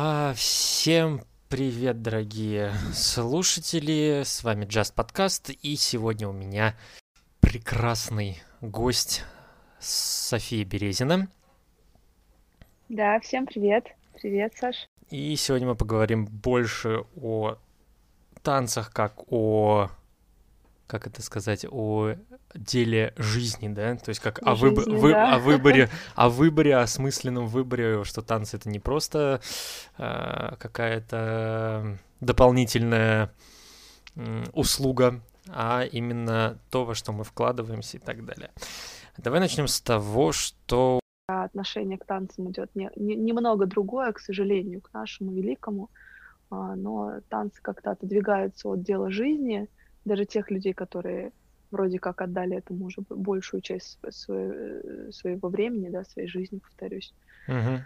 А, всем привет, дорогие слушатели! С вами Just Podcast, и сегодня у меня прекрасный гость София Березина. Да, всем привет. Привет, Саш. И сегодня мы поговорим больше о танцах, как о как это сказать, о деле жизни, да, то есть как о, выб... жизни, вы... да. о выборе, о выборе, о смысленном выборе, что танцы это не просто э, какая-то дополнительная э, услуга, а именно то, во что мы вкладываемся и так далее. Давай начнем с того, что отношение к танцам идет не, не, немного другое, к сожалению, к нашему великому, а, но танцы как-то отодвигаются от дела жизни, даже тех людей, которые вроде как отдали этому уже большую часть своего, своего времени, да, своей жизни, повторюсь. Угу.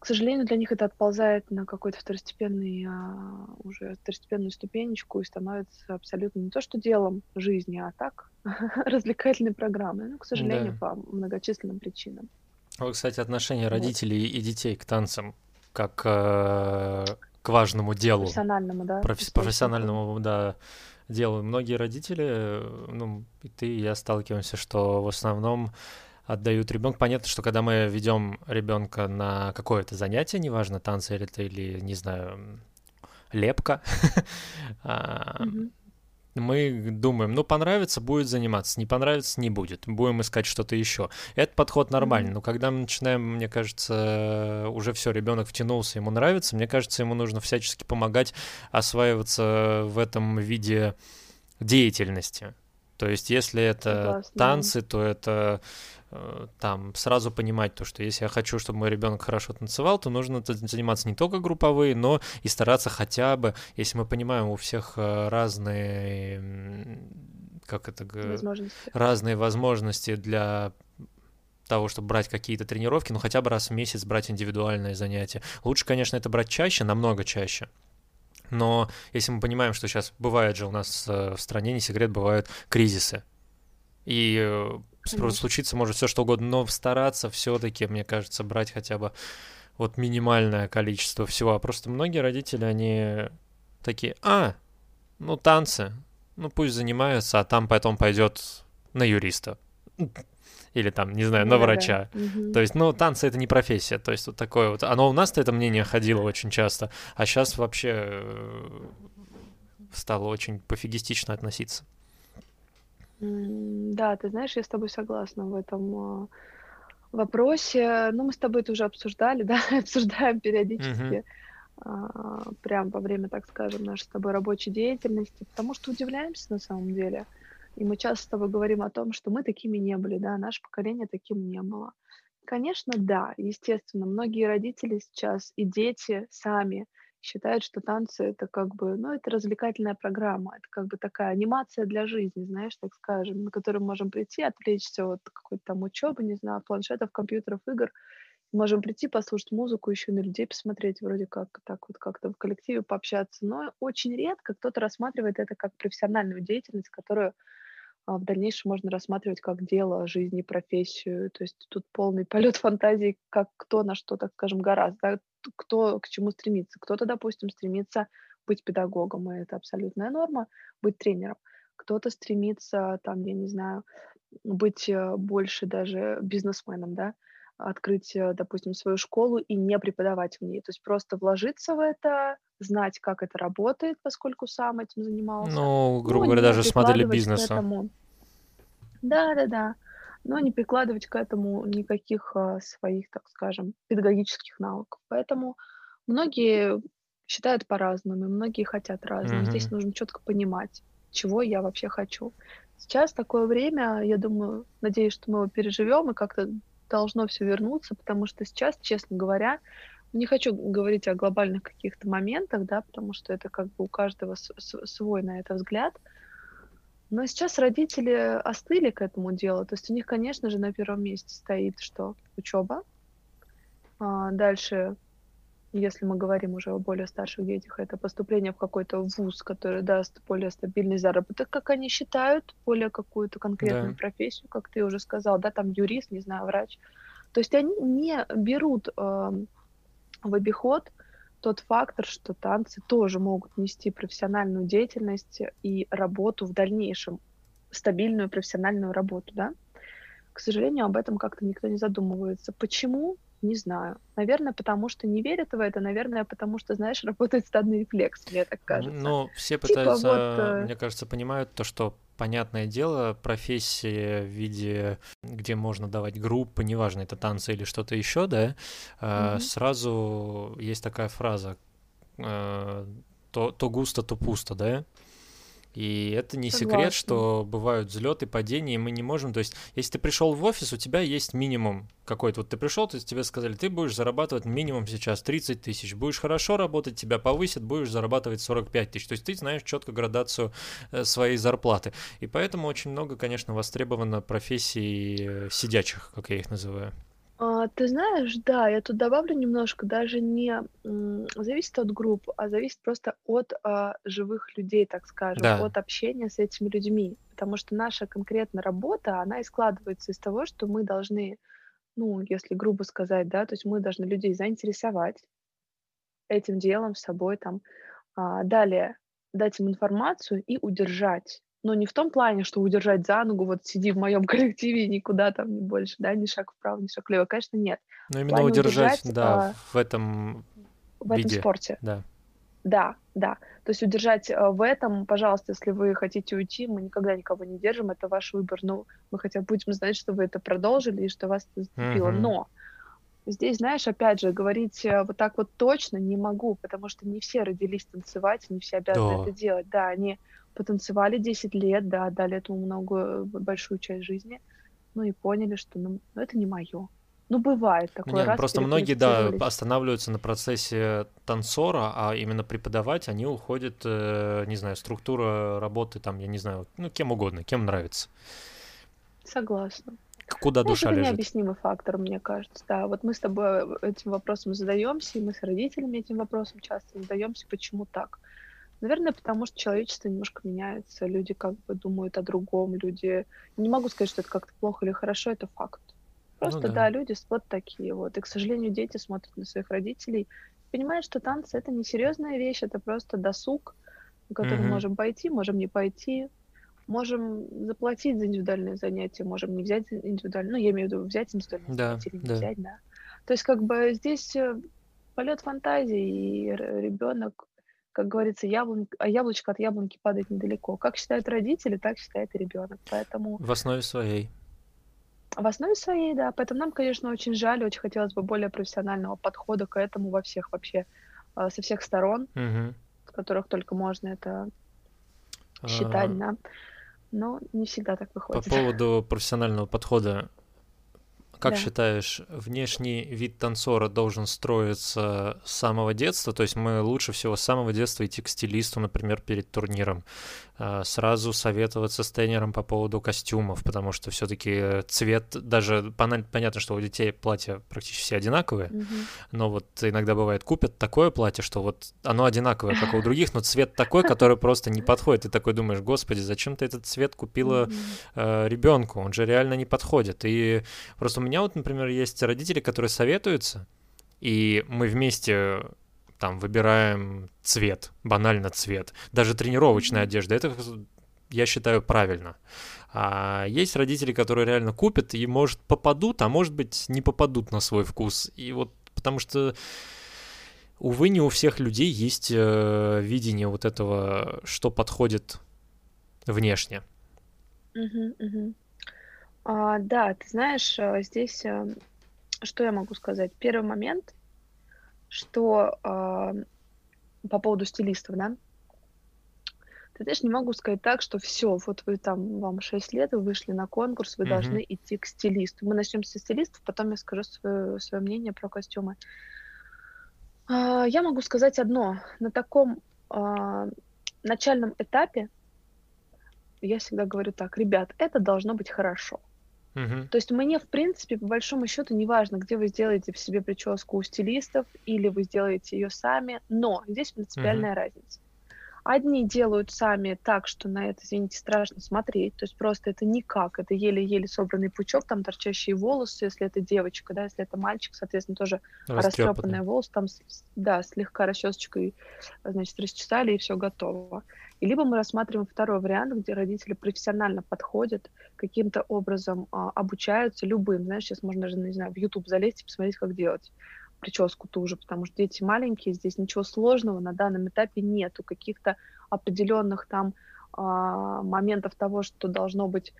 К сожалению, для них это отползает на какой-то второстепенный, а, уже второстепенную ступенечку и становится абсолютно не то, что делом жизни, а так развлекательной программой. Ну, к сожалению, да. по многочисленным причинам. Вот, кстати, отношение родителей вот. и детей к танцам как э, к важному делу. Профессиональному, да. Профи- профессиональному, да, делаю. Многие родители, ну, и ты, и я сталкиваемся, что в основном отдают ребенка. Понятно, что когда мы ведем ребенка на какое-то занятие, неважно, танцы или это, или, не знаю, лепка, а, мы думаем, ну, понравится, будет заниматься, не понравится, не будет, будем искать что-то еще. Этот подход нормальный, но когда мы начинаем, мне кажется, уже все, ребенок втянулся, ему нравится, мне кажется, ему нужно всячески помогать осваиваться в этом виде деятельности. То есть, если это Согласна. танцы, то это там сразу понимать то, что если я хочу, чтобы мой ребенок хорошо танцевал, то нужно заниматься не только групповые, но и стараться хотя бы, если мы понимаем, у всех э, разные, как это, возможности. разные возможности для того, чтобы брать какие-то тренировки, ну хотя бы раз в месяц брать индивидуальные занятия. Лучше, конечно, это брать чаще, намного чаще. Но если мы понимаем, что сейчас бывает же у нас э, в стране, не секрет, бывают кризисы. И Конечно. случиться может все что угодно, но стараться все-таки, мне кажется, брать хотя бы вот минимальное количество всего. А просто многие родители, они такие, а, ну танцы, ну пусть занимаются, а там потом пойдет на юриста. Или там, не знаю, на да, врача. Да. Угу. То есть, ну, танцы это не профессия. То есть, вот такое вот. Оно у нас-то это мнение ходило очень часто, а сейчас вообще э, стало очень пофигистично относиться. Да, ты знаешь, я с тобой согласна в этом а, вопросе. Ну, мы с тобой это уже обсуждали, да, обсуждаем периодически, а, прям во время, так скажем, нашей с тобой рабочей деятельности, потому что удивляемся на самом деле. И мы часто с тобой говорим о том, что мы такими не были, да, наше поколение таким не было. Конечно, да, естественно, многие родители сейчас и дети сами считают, что танцы это как бы, ну, это развлекательная программа, это как бы такая анимация для жизни, знаешь, так скажем, на которую мы можем прийти, отвлечься от какой-то там учебы, не знаю, планшетов, компьютеров, игр, можем прийти, послушать музыку, еще на людей посмотреть, вроде как так вот как-то в коллективе пообщаться, но очень редко кто-то рассматривает это как профессиональную деятельность, которую в дальнейшем можно рассматривать как дело жизни, профессию. То есть тут полный полет фантазии, как кто на что, так скажем, гораздо, да, кто к чему стремится. Кто-то, допустим, стремится быть педагогом, и это абсолютная норма, быть тренером. Кто-то стремится, там, я не знаю, быть э, больше даже бизнесменом, да, открыть, э, допустим, свою школу и не преподавать в ней. То есть просто вложиться в это, знать, как это работает, поскольку сам этим занимался. Ну, грубо говоря, даже с модели бизнеса. Да, да, да. Но не прикладывать к этому никаких а, своих, так скажем, педагогических навыков. Поэтому многие считают по-разному, и многие хотят разного. Здесь нужно четко понимать, чего я вообще хочу. Сейчас такое время, я думаю, надеюсь, что мы его переживем и как-то должно все вернуться, потому что сейчас, честно говоря, не хочу говорить о глобальных каких-то моментах, да, потому что это как бы у каждого свой на это взгляд. Но сейчас родители остыли к этому делу. То есть у них, конечно же, на первом месте стоит что? Учеба. А дальше, если мы говорим уже о более старших детях, это поступление в какой-то вуз, который даст более стабильный заработок, как они считают, более какую-то конкретную да. профессию, как ты уже сказал, да, там юрист, не знаю, врач. То есть они не берут э, в обиход тот фактор, что танцы тоже могут нести профессиональную деятельность и работу в дальнейшем, стабильную профессиональную работу, да. К сожалению, об этом как-то никто не задумывается. Почему? Не знаю. Наверное, потому что не верят в это, наверное, потому что, знаешь, работает стадный рефлекс, мне так кажется. Ну, все типа пытаются, типа вот, э, мне кажется, понимают то, что понятное дело, профессия в виде, где можно давать группы, неважно, это танцы или что-то еще, да, mm-hmm. сразу есть такая фраза, э, то, то густо, то пусто, да, и это не Согласна. секрет, что бывают взлеты, падения, и мы не можем. То есть, если ты пришел в офис, у тебя есть минимум какой-то. Вот ты пришел, то есть тебе сказали, ты будешь зарабатывать минимум сейчас 30 тысяч. Будешь хорошо работать, тебя повысят, будешь зарабатывать 45 тысяч. То есть ты знаешь четко градацию э, своей зарплаты. И поэтому очень много, конечно, востребовано профессий э, сидячих, как я их называю. А, ты знаешь, да, я тут добавлю немножко, даже не зависит от групп, а зависит просто от а, живых людей, так скажем, Да. от общения с этими людьми. Потому что наша конкретная работа, она и складывается из того, что мы должны, ну, если грубо сказать, да, то есть мы должны людей заинтересовать этим делом, с собой там. А, далее дать им информацию и удержать но не в том плане, что удержать за ногу, вот сиди в моем коллективе и никуда там не больше, да, ни шаг вправо, ни шаг влево, конечно, нет. Но именно удержать, удержать, да, а, в этом в виде. этом спорте. Да. Да, да. То есть удержать а, в этом, пожалуйста, если вы хотите уйти, мы никогда никого не держим, это ваш выбор. Но мы хотя бы будем знать, что вы это продолжили и что вас это зацепило. Mm-hmm. Но здесь, знаешь, опять же, говорить э, вот так вот точно не могу, потому что не все родились танцевать, не все обязаны да. это делать. Да, они потанцевали 10 лет, да, отдали этому много, большую часть жизни, ну и поняли, что ну, ну это не мое. Ну, бывает такое. Нет, раз просто многие, да, останавливаются на процессе танцора, а именно преподавать они уходят, э, не знаю, структура работы, там, я не знаю, ну, кем угодно, кем нравится. Согласна. Куда ну, душа это лежит? необъяснимый фактор, мне кажется, да. Вот мы с тобой этим вопросом задаемся, и мы с родителями этим вопросом часто задаемся, почему так. Наверное, потому что человечество немножко меняется, люди как бы думают о другом, люди... Не могу сказать, что это как-то плохо или хорошо, это факт. Просто, ну, да. да, люди вот такие вот. И, к сожалению, дети смотрят на своих родителей, понимают, что танцы — это не серьезная вещь, это просто досуг, на который mm-hmm. можем пойти, можем не пойти, можем заплатить за индивидуальное занятие, можем не взять индивидуальное, ну, я имею в виду взять индивидуальное да, занятие или не да. взять, да. То есть как бы здесь э, полет фантазии, и ребенок как говорится, яблон... а яблочко от яблоньки падает недалеко. Как считают родители, так считает и ребенок. Поэтому... В основе своей. В основе своей, да. Поэтому нам, конечно, очень жаль, очень хотелось бы более профессионального подхода к этому во всех вообще, а, со всех сторон, угу. с которых только можно это считать, а... да. Но не всегда так выходит. По поводу профессионального подхода, как да. считаешь, внешний вид танцора должен строиться с самого детства? То есть мы лучше всего с самого детства идти к стилисту, например, перед турниром. А, сразу советоваться с тренером по поводу костюмов, потому что все-таки цвет, даже понятно, что у детей платья практически все одинаковые, mm-hmm. но вот иногда бывает купят такое платье, что вот оно одинаковое, как у других, но цвет такой, который просто не подходит. Ты такой думаешь, господи, зачем ты этот цвет купила mm-hmm. э, ребенку? Он же реально не подходит. И просто у меня вот, например, есть родители, которые советуются, и мы вместе там выбираем цвет, банально цвет, даже тренировочная одежда, это я считаю правильно. А есть родители, которые реально купят и, может, попадут, а может быть, не попадут на свой вкус. И вот потому что, увы, не у всех людей есть э, видение вот этого, что подходит внешне. Угу, угу. А, да, ты знаешь, э, здесь э, что я могу сказать? Первый момент — что э, по поводу стилистов, да, ты знаешь, не могу сказать так, что все, вот вы там, вам 6 лет, вы вышли на конкурс, вы mm-hmm. должны идти к стилисту. Мы начнем со стилистов, потом я скажу свое, свое мнение про костюмы. Э, я могу сказать одно. На таком э, начальном этапе я всегда говорю так, ребят, это должно быть хорошо. Угу. То есть мне, в принципе, по большому счету, не важно, где вы сделаете в себе прическу у стилистов или вы сделаете ее сами, но здесь принципиальная угу. разница. Одни делают сами так, что на это, извините, страшно смотреть, то есть просто это никак, это еле-еле собранный пучок, там торчащие волосы, если это девочка, да, если это мальчик, соответственно, тоже растрепанные волосы, там, да, слегка расчесочкой, значит, расчесали, и все готово. И либо мы рассматриваем второй вариант, где родители профессионально подходят, каким-то образом а, обучаются любым, знаешь, сейчас можно даже, не знаю, в YouTube залезть и посмотреть, как делать прическу ту же, потому что дети маленькие, здесь ничего сложного на данном этапе нету, каких-то определенных там а, моментов того, что должно быть,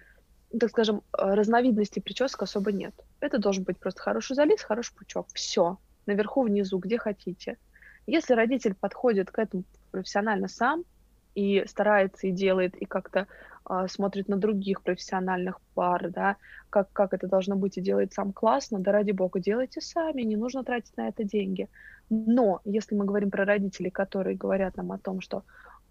так скажем, разновидностей причесок особо нет. Это должен быть просто хороший залез, хороший пучок. Все. Наверху, внизу, где хотите. Если родитель подходит к этому профессионально сам и старается и делает, и как-то смотрит на других профессиональных пар, да, как, как это должно быть и делает сам классно, да ради бога, делайте сами, не нужно тратить на это деньги. Но если мы говорим про родителей, которые говорят нам о том, что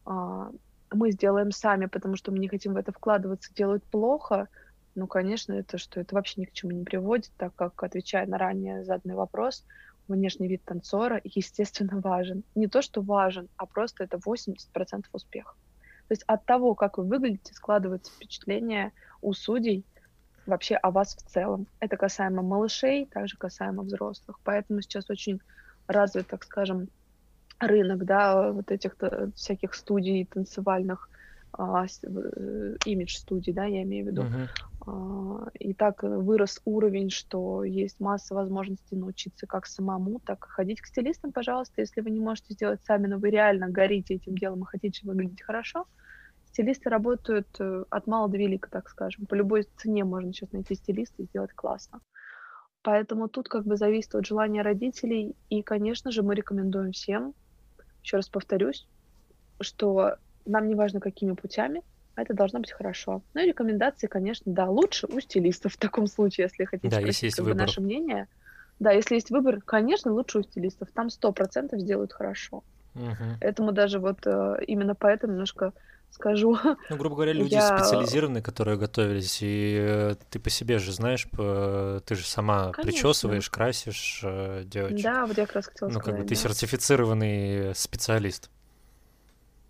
а, мы сделаем сами, потому что мы не хотим в это вкладываться, делают плохо, ну, конечно, это что, это вообще ни к чему не приводит, так как, отвечая на ранее заданный вопрос, внешний вид танцора, естественно, важен. Не то, что важен, а просто это 80% успеха. То есть от того, как вы выглядите, складывается впечатление у судей вообще о вас в целом. Это касаемо малышей, также касаемо взрослых. Поэтому сейчас очень развит, так скажем, рынок, да, вот этих всяких студий танцевальных, а, э, имидж студий, да, я имею в виду. Uh-huh. А, и так вырос уровень, что есть масса возможностей научиться как самому, так и ходить к стилистам, пожалуйста, если вы не можете сделать сами, но вы реально горите этим делом и хотите выглядеть хорошо, стилисты работают э, от мала до велика, так скажем. По любой цене можно сейчас найти стилиста и сделать классно. Поэтому тут как бы зависит от желания родителей. И, конечно же, мы рекомендуем всем, еще раз повторюсь, что нам не важно, какими путями, это должно быть хорошо. Ну и рекомендации, конечно, да, лучше у стилистов в таком случае, если хотите да, спросить если есть как выбор. бы, наше мнение. Да, если есть выбор, конечно, лучше у стилистов. Там сто процентов сделают хорошо. Угу. Этому даже вот э, именно поэтому немножко скажу. Ну, грубо говоря, люди я... специализированные, которые готовились, и э, ты по себе же знаешь, по... ты же сама Конечно. причесываешь, красишь э, девочек. Да, вот я как раз хотела ну, сказать. как бы ты да. сертифицированный специалист.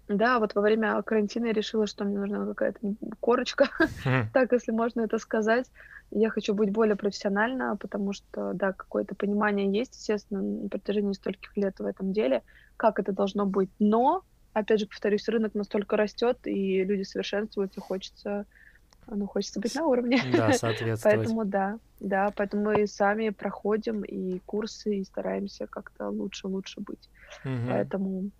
Да, вот во время карантина я решила, что мне нужна какая-то корочка, так, если можно это сказать. Я хочу быть более профессиональна, потому что, да, какое-то понимание есть, естественно, на протяжении стольких лет в этом деле, как это должно быть. Но, опять же, повторюсь, рынок настолько растет, и люди совершенствуются, хочется, ну, хочется быть на уровне. Да, соответствовать. Поэтому да, да, поэтому мы сами проходим и курсы, и стараемся как-то лучше-лучше быть. Мгм. Поэтому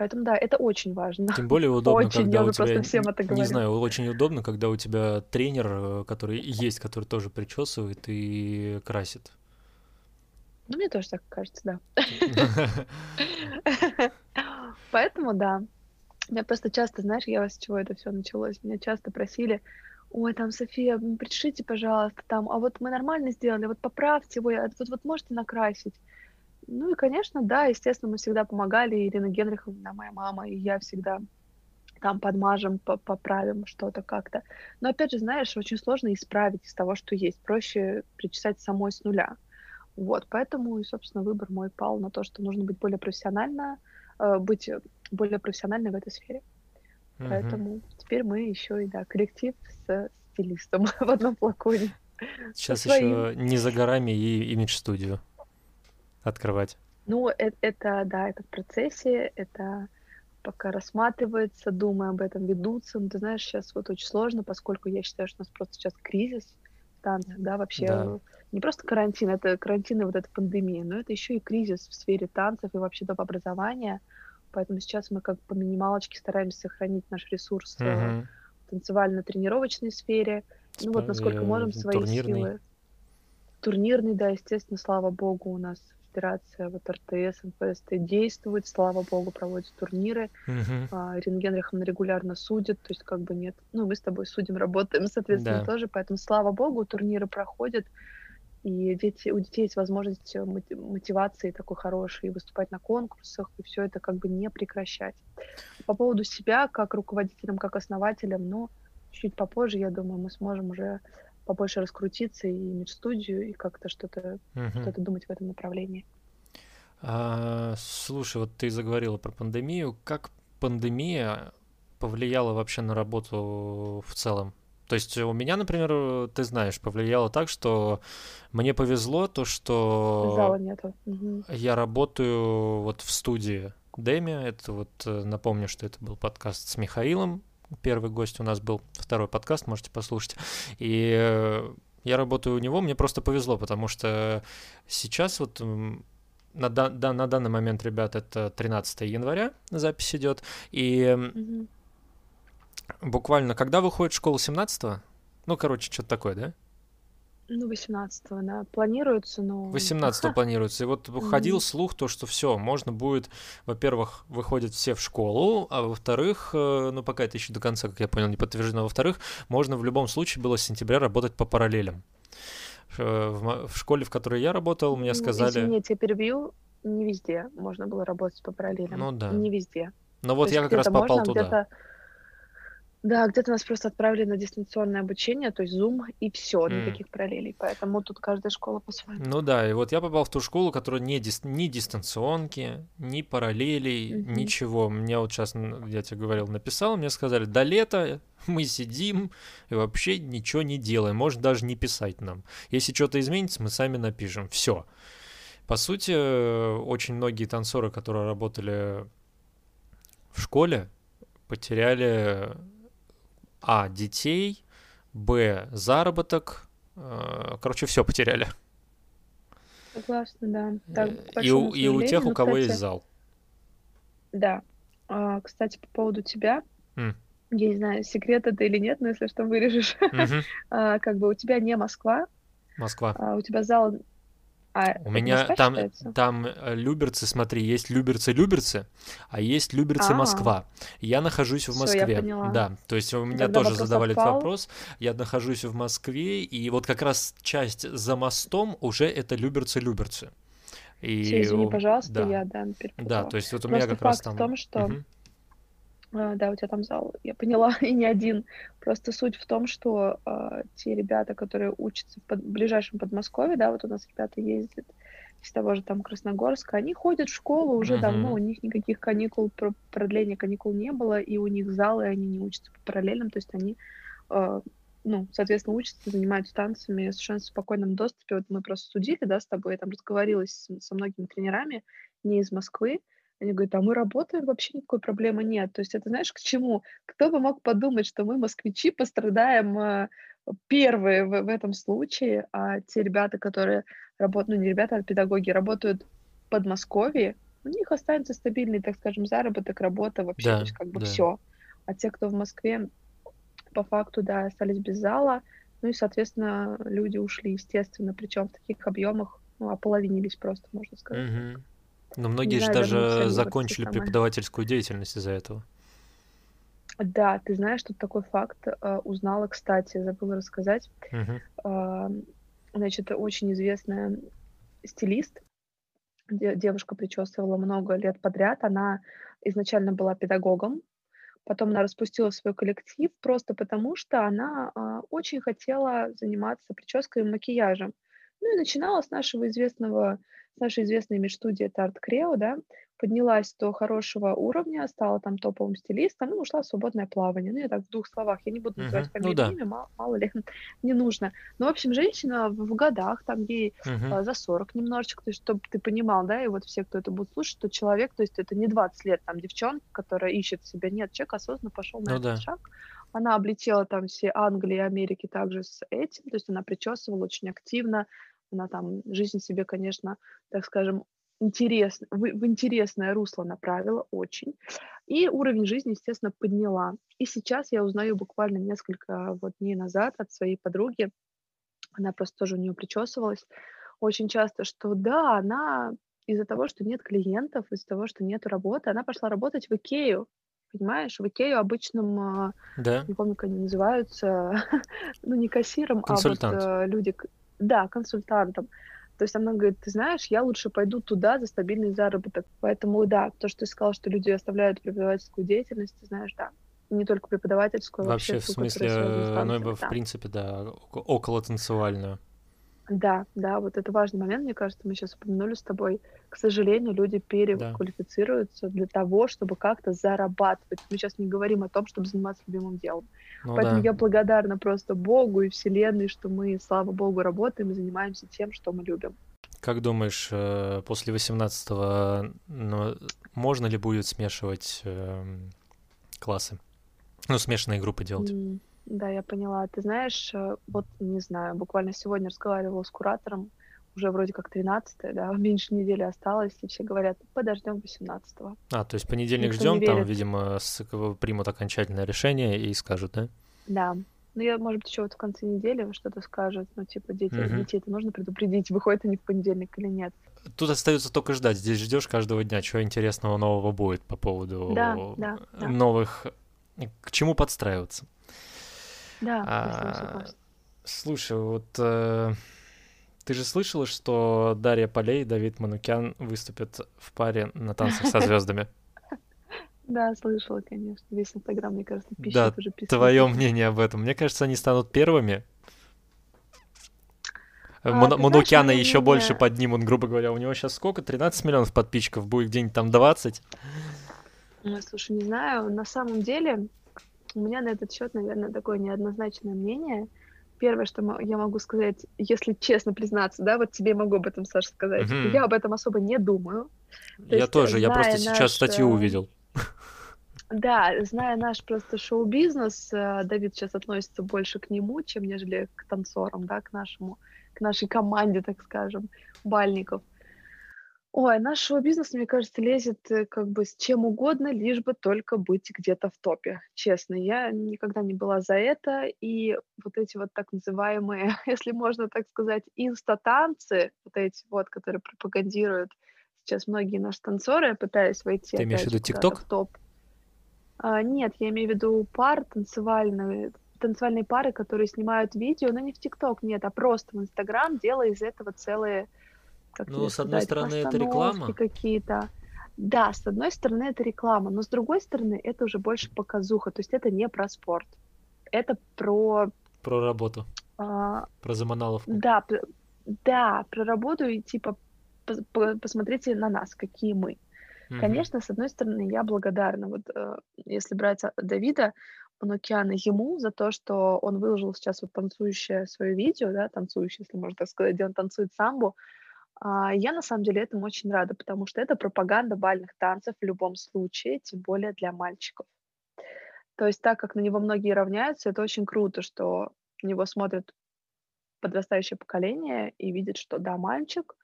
Поэтому да, это очень важно. Тем более удобно, Очень, когда я у уже просто тебя, всем это не говорю. знаю, очень удобно, когда у тебя тренер, э, который есть, который тоже причесывает и красит. Ну, мне тоже так кажется, да. Поэтому да. Меня просто часто, знаешь, я с чего это все началось, меня часто просили, ой, там, София, пришите, пожалуйста, там, а вот мы нормально сделали, вот поправьте его, вот, вот можете накрасить. Ну и, конечно, да, естественно, мы всегда помогали, Ирина Генриховна, моя мама, и я всегда там подмажем, по- поправим что-то как-то. Но опять же, знаешь, очень сложно исправить из того, что есть. Проще причесать самой с нуля. Вот, поэтому, и, собственно, выбор мой пал на то, что нужно быть более профессионально, э, быть более профессиональной в этой сфере. Мгм. Поэтому теперь мы еще и, да, коллектив с стилистом в одном флаконе. Сейчас еще не за горами и имидж-студию открывать. Ну, э- это, да, это в процессе, это пока рассматривается, думаю об этом, ведутся. Но ты знаешь, сейчас вот очень сложно, поскольку я считаю, что у нас просто сейчас кризис в танцах, да, вообще Да. не просто карантин, это карантин и вот эта пандемия, но это еще и кризис в сфере танцев и вообще топ образования. Поэтому сейчас мы как по минималочке стараемся сохранить наш ресурс Мгм. в танцевально-тренировочной сфере. Ну вот Спа- насколько э, можем свои турнирный. силы. Турнирный, да, естественно, слава богу, у нас федерация вот РТС, НФСТ действует, слава богу, проводит турниры. Мгм. А, Ирина Генриховна регулярно судит, то есть как бы нет. Ну, мы с тобой судим, работаем, соответственно, Да. тоже, поэтому, слава богу, турниры проходят, и дети, у детей есть возможность э, моти- мотивации такой хорошей, и выступать на конкурсах, и все это как бы не прекращать. По поводу себя, как руководителем, как основателем, ну, чуть попозже, я думаю, мы сможем уже побольше раскрутиться и иметь студию, и как-то что-то Мгм. что-то думать в этом направлении. А, слушай, вот ты заговорила про пандемию. Как пандемия повлияла вообще на работу в целом? То есть у меня, например, ты знаешь, повлияло так, что мне повезло то, что Зала нету. Угу. я работаю вот в студии Деми. Это вот э, напомню, что это был подкаст с Михаилом. Первый гость у нас был, второй подкаст, можете послушать. И э, я работаю у него, мне просто повезло, потому что сейчас вот на, да, на данный момент, ребят, это 13 января запись идет, и угу. буквально когда выходит школа 17 -го? Ну, короче, что-то такое, да? Ну, 18-го, да, планируется, но... 18 планируется. И вот ходил слух, то, что все, можно будет, во-первых, выходят все в школу, а во-вторых, э, ну, пока это еще до конца, как я понял, не подтверждено, во-вторых, можно в любом случае было с сентября работать по параллелям. Э, в, школе, в которой я работал, мне сказали... Извини, я тебя перебью, не везде можно было работать по параллелям. Ну да. Не везде. Ну вот я как раз попал можно, туда. Да, где-то нас просто отправили на дистанционное обучение, то есть Zoom, и все, mm. никаких параллелей. Поэтому тут каждая школа по-своему. Ну да, и вот я попал в ту школу, которая не дис... ни дистанционки, ни параллелей, mm-hmm. ничего. Мне вот сейчас, я тебе говорил, написал, мне сказали, до лета мы сидим и вообще ничего не делаем, может даже не писать нам. Если что-то изменится, мы сами напишем. Все. По сути, очень многие танцоры, которые работали в школе, потеряли а. Детей. Б. Заработок. Э, короче, все потеряли. Согласна, да. Так, и, у, и у тех, у кого кстати, есть зал. Да. А, кстати, по поводу тебя. Mm. Я не знаю, секрет это или нет, но если что, вырежешь. Mm-hmm. а, как бы у тебя не Москва. Москва. А, у тебя зал а У меня там, там э, Люберцы, смотри, есть Люберцы-Люберцы, а есть Люберцы-Москва. Я нахожусь в Москве. Да, то есть у меня Тогда тоже задавали этот вопрос. Я нахожусь в Москве, и вот как раз часть за мостом уже это Люберцы-Люберцы. И... Все, извини, пожалуйста, да. я да, Да, то есть вот у меня как раз там... в том, что угу. А, да, у тебя там зал, я поняла, и не один. Просто суть в том, что э, те ребята, которые учатся в под, ближайшем Подмосковье, да, вот у нас ребята ездят из того же там Красногорска, они ходят в школу уже uh-huh. давно, у них никаких каникул, продления каникул не было, и у них залы, они не учатся по параллельным, то есть они, э, ну, соответственно, учатся, занимаются танцами в совершенно спокойном доступе. Вот мы просто судили, да, с тобой, я там разговаривала с, со многими тренерами не из Москвы, они говорят, а мы работаем, вообще никакой проблемы нет. То есть это знаешь, к чему? Кто бы мог подумать, что мы, москвичи, пострадаем э, первые в, в этом случае, а те ребята, которые работают, ну не ребята, а педагоги, работают в Подмосковье, у них останется стабильный, так скажем, заработок, работа вообще, да, то есть как бы да. все. А те, кто в Москве, по факту, да, остались без зала, ну и, соответственно, люди ушли, естественно, причем в таких объемах, ну, ополовинились просто, можно сказать. Угу. Но многие же даже закончили преподавательскую деятельность из-за этого. Да, ты знаешь, тут такой факт э, узнала, кстати, забыла рассказать. Uh-huh. Значит, очень известная стилист, девушка причесывала много лет подряд. Она изначально была педагогом, потом она распустила свой коллектив просто потому, что она а, очень хотела заниматься прической и макияжем. Ну и начинала с нашего известного наша известная межстудия это Арт Крео, да, поднялась до хорошего уровня, стала там топовым стилистом, ну, ушла в свободное плавание. Ну, я так в двух словах, я не буду называть uh-huh. фамилию, ну, да. имя, мало, мало ли, не нужно. Но, в общем, женщина в, в годах, там ей uh-huh. а, за 40 немножечко, то есть, чтобы ты понимал, да, и вот все, кто это будет слушать, что человек, то есть это не 20 лет, там, девчонка, которая ищет себя, нет, человек осознанно пошел на ну, этот да. шаг, она облетела там все Англии и Америки также с этим, то есть она причесывала очень активно, она там жизнь себе, конечно, так скажем, интересно, в, в интересное русло направила очень. И уровень жизни, естественно, подняла. И сейчас я узнаю буквально несколько вот дней назад от своей подруги, она просто тоже у нее причесывалась, очень часто, что да, она из-за того, что нет клиентов, из-за того, что нет работы, она пошла работать в Икею, понимаешь, в Икею обычным, а, да. не помню, как они называются, ну не кассиром, а вот э, люди, да, консультантом. То есть она говорит, ты знаешь, я лучше пойду туда за стабильный заработок. Поэтому да, то, что ты сказал, что люди оставляют преподавательскую деятельность, ты знаешь, да. Не только преподавательскую, а вообще, вообще в смысле, ну, в принципе, да, около танцевальную. Да, да, вот это важный момент, мне кажется, мы сейчас упомянули с тобой. К сожалению, люди переквалифицируются для того, чтобы как-то зарабатывать. Мы сейчас не говорим о том, чтобы заниматься любимым делом. Ну Поэтому да. я благодарна просто Богу и Вселенной, что мы, слава Богу, работаем и занимаемся тем, что мы любим. Как думаешь, э, после 18-го ну, можно ли будет смешивать эм, классы? Ну, смешанные группы делать? М, Да, я поняла. Ты знаешь, э, вот не знаю, буквально сегодня разговаривала с куратором, уже вроде как 13 да, меньше недели осталось, и все говорят, подождем 18-го. А, то есть понедельник Никто не ждем, там, верит. видимо, с- примут окончательное решение и скажут, да? Да. Ну, я, может быть, еще вот в конце недели что-то скажет, ну, типа, дети, Мгм. детей-то нужно предупредить, выходят они в понедельник или нет. Тут остается только ждать. Здесь ждешь каждого дня, чего интересного нового будет по поводу Да, да, да. новых... К чему подстраиваться? Да, А, слушай, вот э, ты же слышала, что Дарья Полей и Давид Манукян выступят в паре на танцах со звездами? Да, слышала, конечно. Весь Инстаграм, мне кажется, Да, пищит уже писать. Твое мнение об этом? Мне кажется, они станут первыми. А, Манукяна еще больше поднимут, грубо говоря. У него сейчас сколько? 13 миллионов подписчиков, будет где-нибудь там 20. Ой, Слушай, не знаю, на самом деле у меня на этот счет, наверное, такое неоднозначное мнение. Первое, что я могу сказать, если честно признаться, да, вот тебе могу об этом, Саша, сказать. Мгм. Я об этом особо не думаю. То Я есть, тоже, я просто сейчас наш, статью э, увидел. Да, зная наш просто шоу-бизнес, э, Давид сейчас относится больше к нему, чем нежели к танцорам, да, к нашему, к нашей команде, так скажем, бальников. Ой, наш шоу-бизнес, мне кажется, лезет э, как бы с чем угодно, лишь бы только быть где-то в топе. Честно, я никогда не была за это. И вот эти вот так называемые, если можно так сказать, инста-танцы, вот эти вот, которые пропагандируют сейчас многие наши танцоры, пытаясь войти, Ты имеешь в виду ТикТок? в топ. А, нет, я имею в виду пар танцевальные, танцевальные пары, которые снимают видео, но не в ТикТок, нет, а просто в Инстаграм, делая из этого целые, как Ну, тебе с одной сказать, стороны, это постановки реклама. какие-то. Да, с одной стороны, это реклама, но с другой стороны, это уже больше показуха, то есть это не про спорт, это про, Про работу, а, про заманаловку. да, п- да, про работу и типа пос- по- посмотрите на нас, какие мы. Мгм. Конечно, с одной стороны, я благодарна, вот э, если брать а, Давида Манукяна, ему за то, что он выложил сейчас вот танцующее свое видео, да, танцующее, если можно так сказать, где он танцует самбу. А, я на самом деле этому очень рада, потому что это пропаганда бальных танцев в любом случае, тем более для мальчиков. То есть так как на него многие равняются, это очень круто, что на него смотрит подрастающее поколение и видит, что да, мальчик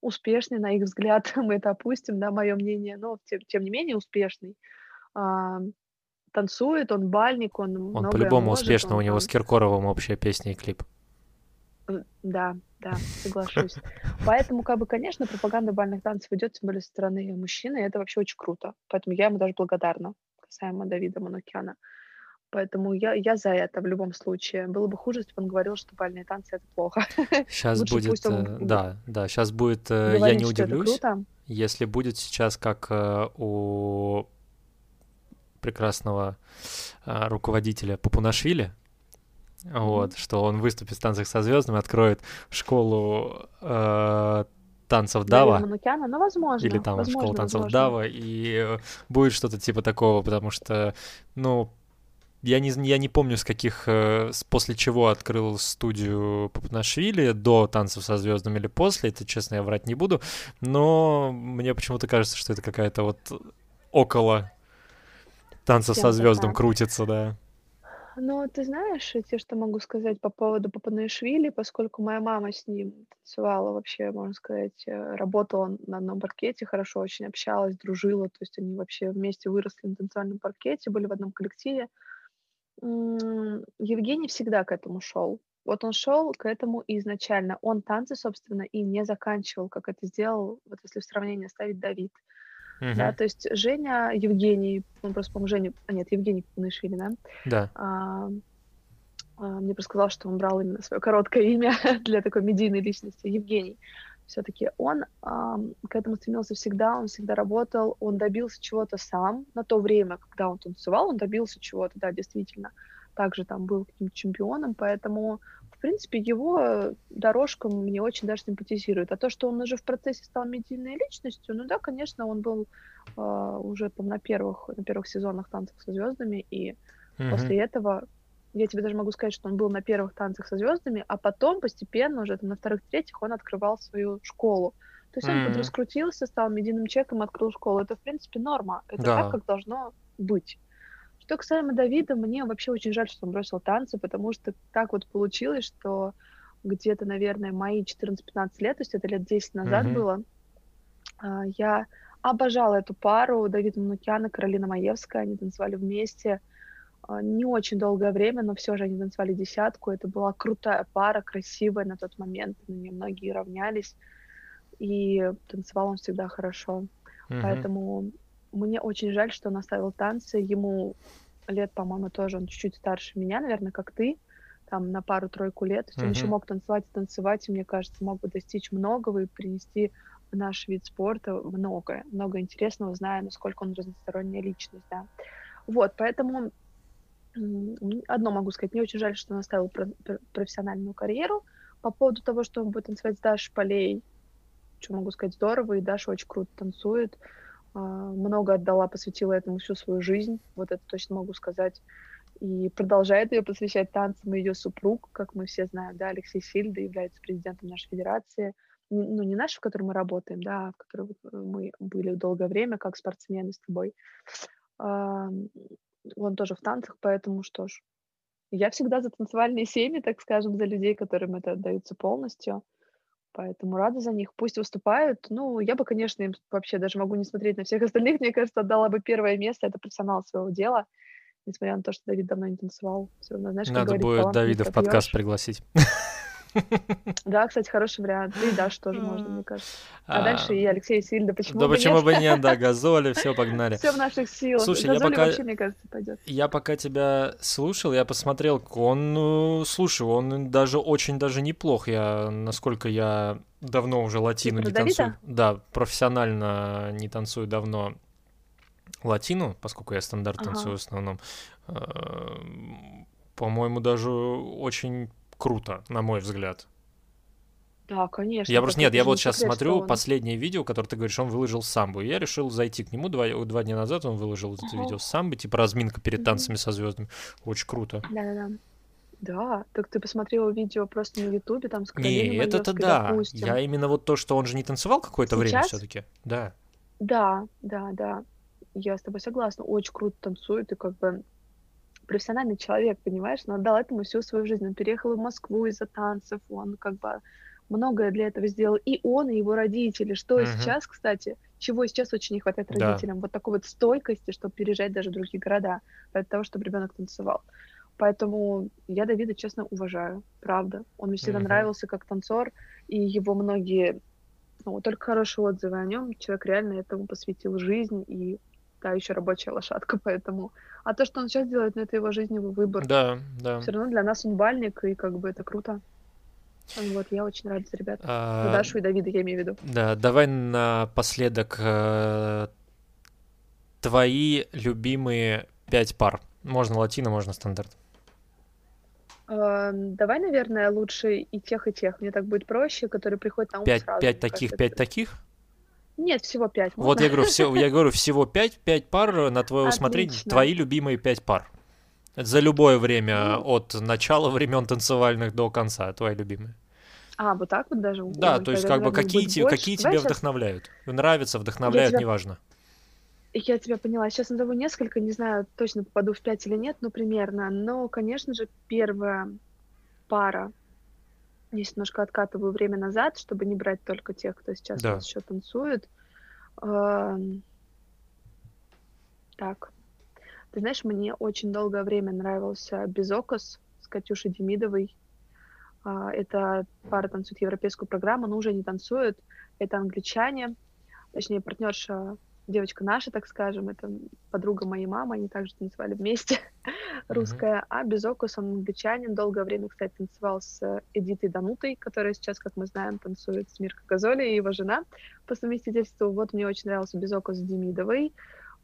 успешный, на их взгляд, мы это опустим, да, мое мнение, но тем, тем не менее успешный. А, танцует, он бальник, он Он по-любому может, успешно, он у него там- с Киркоровым общая песня и клип. Да, да, соглашусь. Поэтому, как бы, конечно, пропаганда бальных танцев идет, тем более со стороны мужчины, и это вообще очень круто. Поэтому я ему даже благодарна, касаемо Давида Манукяна. Поэтому я, я за это в любом случае. Было бы хуже, если бы он говорил, что бальные танцы — это плохо. Сейчас Лучше будет, он э, да, да, сейчас будет, э, я Говорит, не что это удивлюсь, если будет сейчас как э, у прекрасного руководителя Папунашвили, вот, что он выступит в танцах со звездами, откроет школу э, танцев Дава, Манукяна, ну, возможно. или там возможно, школа танцев возможно. Дава, и будет что-то типа такого, потому что, ну, я не, я не помню, с каких, э, с- после чего открыл студию Папанашвили, до танцев со звездами или после, это, честно, я врать не буду, но мне почему-то кажется, что это какая-то вот около танцев со звездом крутится, да. Ну, ты знаешь, те, что могу сказать по поводу Папанашвили, поскольку моя мама с ним танцевала вообще, можно сказать, э, работала на одном паркете, хорошо очень общалась, дружила, то есть они вообще вместе выросли на танцевальном паркете, были в одном коллективе. Евгений всегда к этому шел. Вот он шел к этому изначально. Он танцы, собственно, и не заканчивал, как это сделал, вот если в сравнении ставить Давид. Да, Мгм. то есть Женя, Евгений, он просто, по-моему, Женя, а нет, Евгений Папанашвили, да, Да. а, а, мне просто сказал, что он брал именно свое короткое имя для такой медийной личности, Евгений. Все-таки он ам, к этому стремился всегда, он всегда работал, он добился чего-то сам. На то время, когда он танцевал, он добился чего-то, да, действительно. Также там был каким-то чемпионом, поэтому, принципе, его дорожка мне очень даже симпатизирует. А то, что он уже в процессе стал медийной личностью, ну да, конечно, он был э, уже там, на первых, на первых сезонах «Танцев со звездами», и mm-hmm. после этого я тебе даже могу сказать, что он был на первых танцах со звездами, а потом постепенно уже там, на вторых-третьих он открывал свою школу. То есть mm-hmm. он подраскрутился, стал медийным человеком, открыл школу. Это, в принципе, норма. Это да. так, как должно быть. Что касаемо Давида, мне вообще очень жаль, что он бросил танцы, потому что так вот получилось, что где-то, наверное, мои 14-15 лет, то есть это лет 10 назад mm-hmm. было, а, я обожала эту пару, Давид Манукян и Каролина Маевская, они танцевали вместе а, не очень долгое время, но все же они танцевали десятку, это была крутая пара, красивая на тот момент, на нее многие равнялись, и танцевал он всегда хорошо, mm-hmm. поэтому мне очень жаль, что он оставил танцы. Ему лет, по-моему, тоже, он чуть-чуть старше меня, наверное, как ты, там на пару-тройку лет. Mm-hmm. Он еще мог танцевать и танцевать, и мне кажется, мог бы достичь многого и принести в наш вид спорта многое, много интересного, зная, насколько он разносторонняя личность, да. Вот, поэтому одно могу сказать, мне очень жаль, что он оставил профессиональную карьеру. По поводу того, что он будет танцевать с Дашей Полей, что могу сказать, здорово, и Даша очень круто танцует. А, много отдала, посвятила этому всю свою жизнь, вот это точно могу сказать. И продолжает ее посвящать танцам ее супруг, как мы все знаем, да, Алексей Сильда является президентом нашей федерации, ну, не нашей, в которой мы работаем, да, а в которой мы были долгое время, как спортсмены с тобой. Он тоже в танцах, поэтому что ж. Я всегда за танцевальные семьи, так скажем, за людей, которым это отдаются полностью. Поэтому рада за них. Пусть выступают. Ну, я бы, конечно, им вообще даже могу не смотреть на всех остальных. Мне кажется, отдала бы первое место. Это профессионал своего дела. Несмотря на то, что Давид давно не танцевал. Все равно, знаешь, Надо будет Давида в подкаст пригласить. Да, кстати, хороший вариант. И Даш тоже можно, мне кажется. А, а дальше и Алексей Сильда, почему Да почему бы нет, да, Газоли, все, погнали. Все в наших силах. Слушай, я пока... вообще, мне кажется, пойдет. Я пока тебя слушал, я посмотрел, он, ну, слушай, он даже очень даже неплох. Я, насколько я давно уже латину не танцую. Да, профессионально не танцую давно латину, поскольку я стандарт танцую в основном. Э, по-моему, даже очень круто, на мой взгляд. Да, конечно. Я просто нет, я вот сейчас смотрю он... последнее видео, которое ты говоришь, он выложил самбу. И я решил зайти к нему два, два дня назад, он выложил это видео с самбы, типа разминка перед танцами со звездами. Очень круто. Да-да-да. Да, так ты посмотрел видео просто на Ютубе, там с Не, это-то да. Допустим. Я именно вот то, что он же не танцевал какое-то время все-таки. Да. Да, да, да. Я с тобой согласна. Очень круто танцует, и как бы профессиональный человек, понимаешь, но отдал этому всю свою жизнь. Он переехал в Москву из-за танцев, он как бы многое для этого сделал. И он, и его родители. Что uh-huh. сейчас, кстати, чего сейчас очень не хватает родителям, да. вот такой вот стойкости, чтобы переезжать даже в другие города, для того, чтобы ребенок танцевал. Поэтому я Давида, честно, уважаю, правда. Он мне всегда uh-huh. нравился как танцор, и его многие, ну, только хорошие отзывы о нем. Человек реально этому посвятил жизнь, и та еще рабочая лошадка, поэтому... А то, что он сейчас делает, ну, это его его выбор. Да, да. Все равно для нас он бальник, и как бы это круто. Вот, я очень рада за ребят. А... За Дашу и Давида, я имею в виду. Да, давай напоследок э, твои любимые пять пар. Можно латино, можно стандарт. Э, давай, наверное, лучше и тех, и тех. Мне так будет проще, которые приходят на ум пять, сразу. Пять таких, кажется, пять таких? Нет, всего пять. Вот я говорю, все, я говорю, всего пять, пять пар на твое усмотрение, твои любимые пять пар. За любое время, ну, от начала времен танцевальных до конца, твои любимые. А, вот так вот даже? Да, Ой, то есть как бы какие, те, какие тебе сейчас... вдохновляют? Нравятся, вдохновляют, тебя... неважно. Я тебя поняла. Сейчас назову несколько, не знаю, точно попаду в пять или нет, но примерно. Но, конечно же, первая пара Здесь немножко откатываю время назад, чтобы не брать только тех, кто сейчас да. еще танцует. Так. Ты знаешь, мне очень долгое время нравился Безокос с Катюшей Демидовой. А, это пара танцует европейскую программу, но уже не танцует. Это англичане, точнее, партнерша девочка наша, так скажем, это подруга моей мамы, они также танцевали вместе, русская, а Безокус, он англичанин, долгое время, кстати, танцевал с Эдитой Данутой, которая сейчас, как мы знаем, танцует с Мирко Газоли и его жена по совместительству. Вот мне очень нравился Безокус с Демидовой,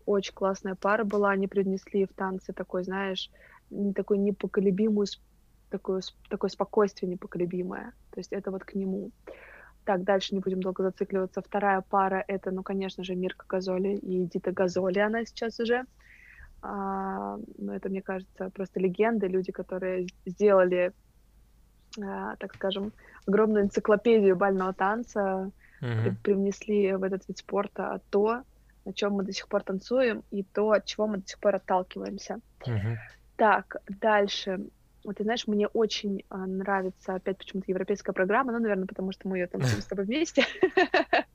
очень классная пара была, они принесли в танцы такой, знаешь, такой непоколебимую такое, такое спокойствие непоколебимое. То есть это вот к нему. Так, дальше не будем долго зацикливаться. Вторая пара — это, ну, конечно же, Мирка Газоли и Дита Газоли, она сейчас уже. А, ну, это, мне кажется, просто легенды, люди, которые сделали, а, так скажем, огромную энциклопедию бального танца, при, привнесли в этот вид спорта то, на чем мы до сих пор танцуем, и то, от чего мы до сих пор отталкиваемся. Mm-hmm. Так, дальше. Вот, ты знаешь, мне очень а, нравится опять почему-то европейская программа, ну, наверное, потому что мы ее танцуем с тобой вместе.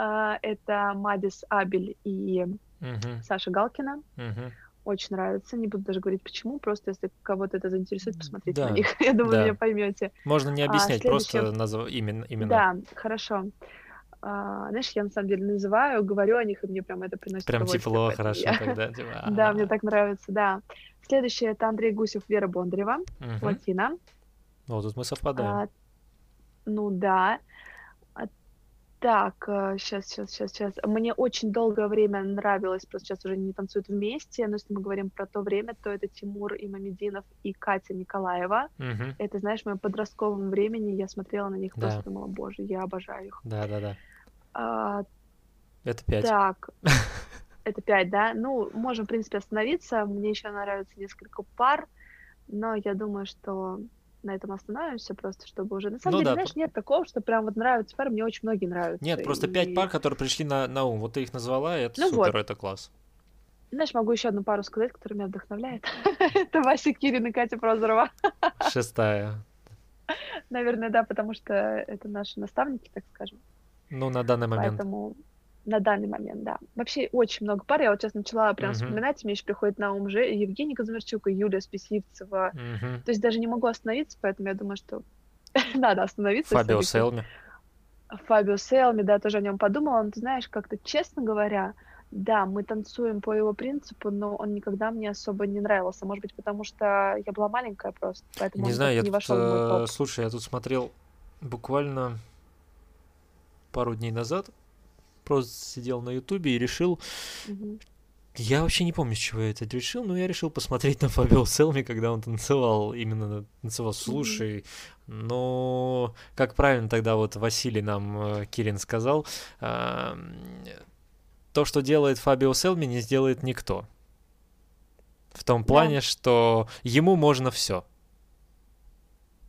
А, это Мадис Абель и Саша Галкина. Очень нравится. Не буду даже говорить почему, просто если кого-то это заинтересует, посмотрите на них. Я думаю, меня поймете. Можно не а, объяснять, просто назов именно. Да, хорошо. А, знаешь, я на самом деле называю, говорю о них, и мне прям это приносит Прям тепло, хорошо я... тогда. Типа, да, мне так нравится, да. Следующее это Андрей Гусев, Вера Бондарева, угу. Латина. Ну, тут мы совпадаем. А, ну да. А, так, сейчас, сейчас, сейчас, сейчас. Мне очень долгое время нравилось, просто сейчас уже не танцуют вместе, но если мы говорим про то время, то это Тимур Имамединов и Катя Николаева. Угу. Это, знаешь, в моем подростковом времени я смотрела на них, да. просто думала, боже, я обожаю их. Да, да, да. А, это пять. Так. Это пять, да? Ну, можем, в принципе, остановиться. Мне еще нравится несколько пар, но я думаю, что на этом остановимся, просто чтобы уже... На самом ну, деле, да. знаешь, нет такого, что прям вот нравятся пары, мне очень многие нравятся. Нет, просто и... пять пар, которые пришли на, на ум, вот ты их назвала, и это ну супер, вот. это класс. Знаешь, могу еще одну пару сказать, которая меня вдохновляет. это Вася Кирин и Катя Прозорова. Шестая. Наверное, да, потому что это наши наставники, так скажем. Ну, на данный момент. Поэтому на данный момент, да. Вообще очень много пар. Я вот сейчас начала прям uh-huh. вспоминать, мне еще приходит на ум уже Евгений Казмерчук и Юлия Списивцева. Uh-huh. То есть даже не могу остановиться, поэтому я думаю, что надо остановиться. Фабио Селми. Фабио Селми, да, тоже о нем подумала. Но ты знаешь, как-то, честно говоря, да, мы танцуем по его принципу, но он никогда мне особо не нравился. Может быть, потому что я была маленькая просто, поэтому не знаю, я не тут, вошел в мой топ. Слушай, я тут смотрел буквально пару дней назад просто сидел на Ютубе и решил... Угу. Я вообще не помню, с чего я это решил, но я решил посмотреть на Фабио Селми, когда он танцевал, именно танцевал «Слушай». Но, как правильно тогда вот Василий нам, э, Кирин, сказал, то, что делает Фабио Селми, не сделает никто. В том плане, да. что ему можно все.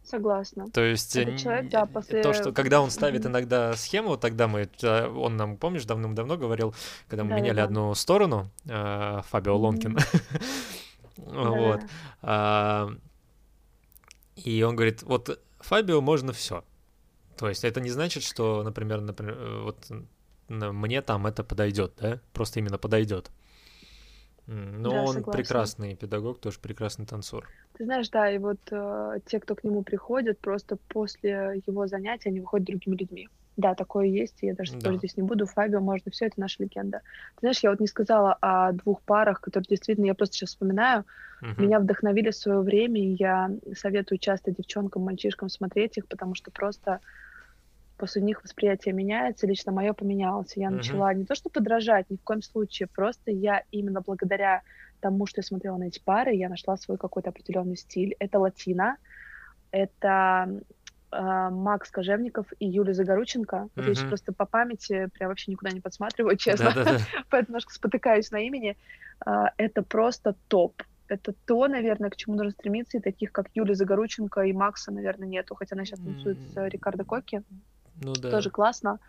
Согласна. То есть Этот человек, да, после... то, что когда он ставит иногда схему, тогда мы, он нам, помнишь, давным-давно говорил, когда мы да, меняли да. одну сторону, э, Фабио Лонкин, вот, а, и он говорит, вот Фабио можно все. То есть это не значит, что, например, например вот мне там это подойдет, да, просто именно подойдет. Но да, он согласна. прекрасный педагог, тоже прекрасный танцор. Ты знаешь, да, и вот э, те, кто к нему приходят, просто после его занятия они выходят другими людьми. Да, такое есть, и я даже да. здесь не буду. Фабио, можно, все это наша легенда. Ты знаешь, я вот не сказала о двух парах, которые действительно, я просто сейчас вспоминаю, угу. меня вдохновили в свое время, и я советую часто девчонкам, мальчишкам смотреть их, потому что просто после них восприятие меняется, лично мое поменялось. Я uh-huh. начала не то что подражать, ни в коем случае, просто я именно благодаря тому, что я смотрела на эти пары, я нашла свой какой-то определенный стиль. Это латина, это э, Макс Кожевников и Юлия Загорученко. Вот uh-huh. я просто по памяти прям вообще никуда не подсматриваю, честно, поэтому немножко спотыкаюсь на имени. Э, это просто топ это то, наверное, к чему нужно стремиться, и таких, как Юлия Загорученко и Макса, наверное, нету, хотя она сейчас танцует с Рикардо Коки. Ну да. Тоже классно.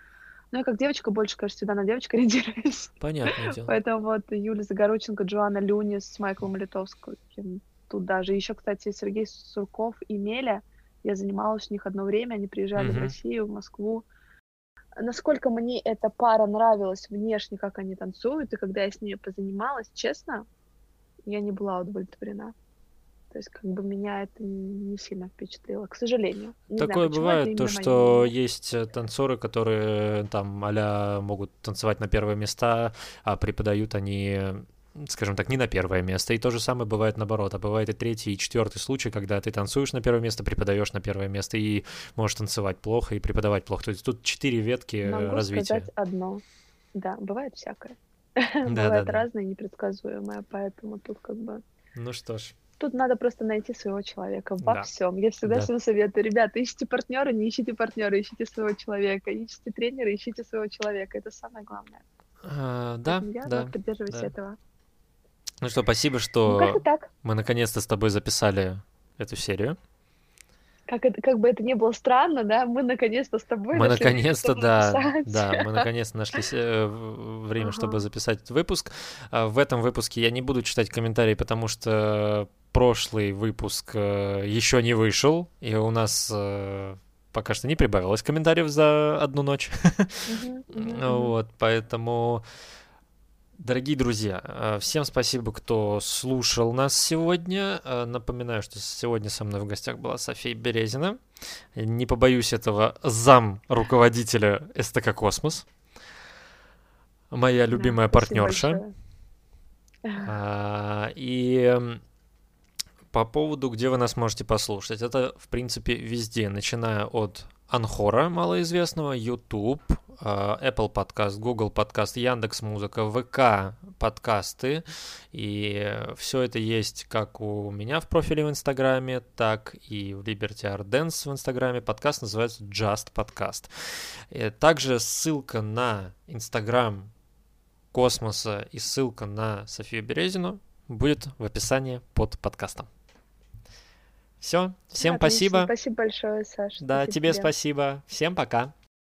Но я как девочка больше, конечно, всегда на девочек ориентируюсь. Понятное дело. Поэтому вот Юлия Загорученко, Джоанна Люнис с Майклом Литовским тут даже. Еще, кстати, Сергей Сурков и Меля. Я занималась у них одно время, они приезжали mm-hmm. в Россию, в Москву. Насколько мне эта пара нравилась внешне, как они танцуют, и когда я с ними позанималась, честно, я не была удовлетворена. То есть как бы меня это не сильно впечатлило, к сожалению. Не Такое знаю, бывает, то, что мнение. есть э, танцоры, которые там а могут танцевать на первые места, а преподают они скажем так, не на первое место. И то же самое бывает наоборот. А бывает и третий, и четвертый случай, когда ты танцуешь на первое место, преподаешь на первое место и можешь танцевать плохо и преподавать плохо. То есть тут четыре ветки Могу развития. сказать одно. Да, бывает всякое. бывает разное, непредсказуемое, поэтому тут как бы... Ну что ж, Тут надо просто найти своего человека во да. всем. Я всегда да. всем советую, ребята, ищите партнера, не ищите партнера, ищите своего человека, ищите тренера, ищите своего человека. Это самое главное. А, да, я да. Придерживаюсь да. этого. Ну что, спасибо, что ну, мы наконец-то с тобой записали эту серию как, это, как бы это ни было странно, да, мы наконец-то с тобой Мы наконец-то, да, да, мы наконец-то нашли э, время, ага. чтобы записать этот выпуск. А, в этом выпуске я не буду читать комментарии, потому что прошлый выпуск э, еще не вышел, и у нас э, пока что не прибавилось комментариев за одну ночь. Вот, поэтому Дорогие друзья, э, всем спасибо, кто слушал нас сегодня. Э, напоминаю, что сегодня со мной в гостях была София Березина. Не побоюсь этого зам руководителя СТК «Космос». Моя любимая да, партнерша. А, и по поводу, где вы нас можете послушать. Это, в принципе, везде, начиная от Анхора, малоизвестного, YouTube, а, Apple Podcast, Google Podcast, Яндекс Музыка, ВК подкасты. И все это есть как у меня в профиле в Инстаграме, так и в Liberty Art Dance в Инстаграме. Подкаст называется Just Podcast. И также ссылка на Инстаграм Космоса и ссылка на Софию Березину будет в описании под подкастом. Все, всем Отлично. спасибо. Спасибо большое, Саша. Да, тебе, тебе спасибо. Всем пока.